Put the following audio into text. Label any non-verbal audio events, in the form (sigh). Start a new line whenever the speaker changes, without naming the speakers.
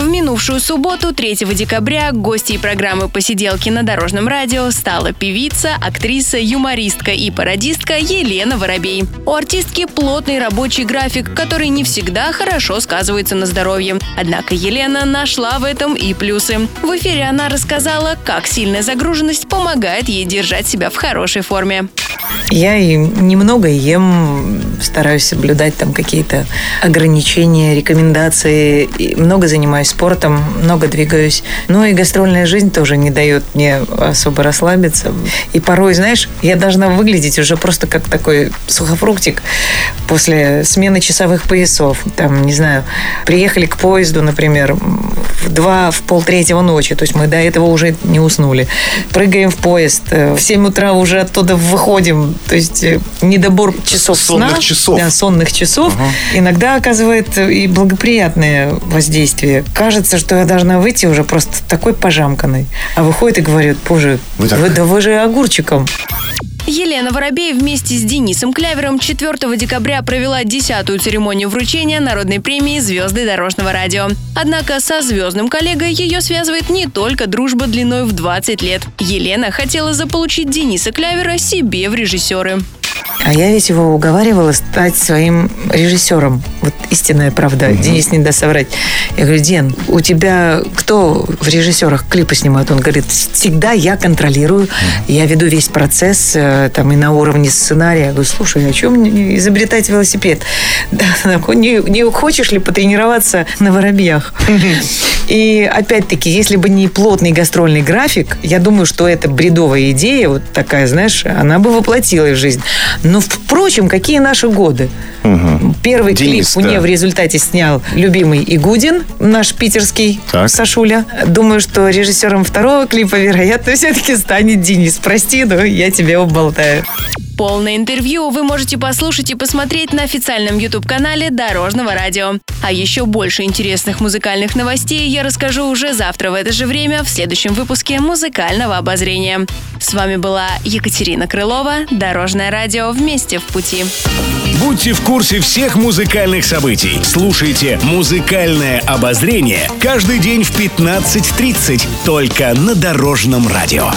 В минувшую субботу, 3 декабря, гостьей программы «Посиделки на Дорожном радио» стала певица, актриса, юмористка и пародистка Елена Воробей. У артистки плотный рабочий график, который не всегда хорошо сказывается на здоровье. Однако Елена нашла в этом и плюсы. В эфире она рассказала, как сильная загруженность помогает ей держать себя в хорошей форме.
Я и немного ем, стараюсь соблюдать там какие-то ограничения, рекомендации. И много занимаюсь спортом, много двигаюсь. Ну и гастрольная жизнь тоже не дает мне особо расслабиться. И порой, знаешь, я должна выглядеть уже просто как такой сухофруктик после смены часовых поясов. Там, не знаю, приехали к поезду, например, в два, в полтретьего ночи. То есть мы до этого уже не уснули. Прыгаем в поезд. Э, в 7 утра уже оттуда выходим то есть э, недобор часов
сонных
сна,
часов.
Да, сонных часов
Ага.
иногда оказывает и благоприятное воздействие. Кажется, что я должна выйти уже просто такой пожамканной. А выходит и говорит, боже,
Вы
вы,
так-
да вы же огурчиком.
Елена Воробей вместе с Денисом Клявером 4 декабря провела десятую церемонию вручения народной премии «Звезды дорожного радио». Однако со звездным коллегой ее связывает не только дружба длиной в 20 лет. Елена хотела заполучить Дениса Клявера себе в режиссеры.
А я ведь его уговаривала стать своим режиссером. Вот истинная правда. Денис не даст соврать. Я говорю, Ден, у тебя кто в режиссерах клипы снимает? Он говорит, всегда я контролирую, я веду весь процесс э, там и на уровне сценария. Я говорю, слушай, о чем мне изобретать велосипед? (laughs) Да, не, не хочешь ли потренироваться на воробьях? И опять-таки, если бы не плотный гастрольный график, я думаю, что эта бредовая идея, вот такая, знаешь, она бы воплотилась в жизнь. Но, впрочем, какие наши годы? Первый
Денис,
клип
да.
мне в результате снял любимый Игудин, наш питерский
Так.
Сашуля. Думаю, что режиссером второго клипа, вероятно, все-таки станет Денис. Прости, но я тебе уболтаю.
Полное интервью вы можете послушать и посмотреть на официальном YouTube-канале Дорожного радио. А еще больше интересных музыкальных новостей я расскажу уже завтра в это же время в следующем выпуске музыкального обозрения. С вами была Екатерина Крылова, Дорожное радио «Вместе в пути».
Будьте в курсе всех музыкальных событий. Слушайте «Музыкальное обозрение» каждый день в 15.30 только на Дорожном радио.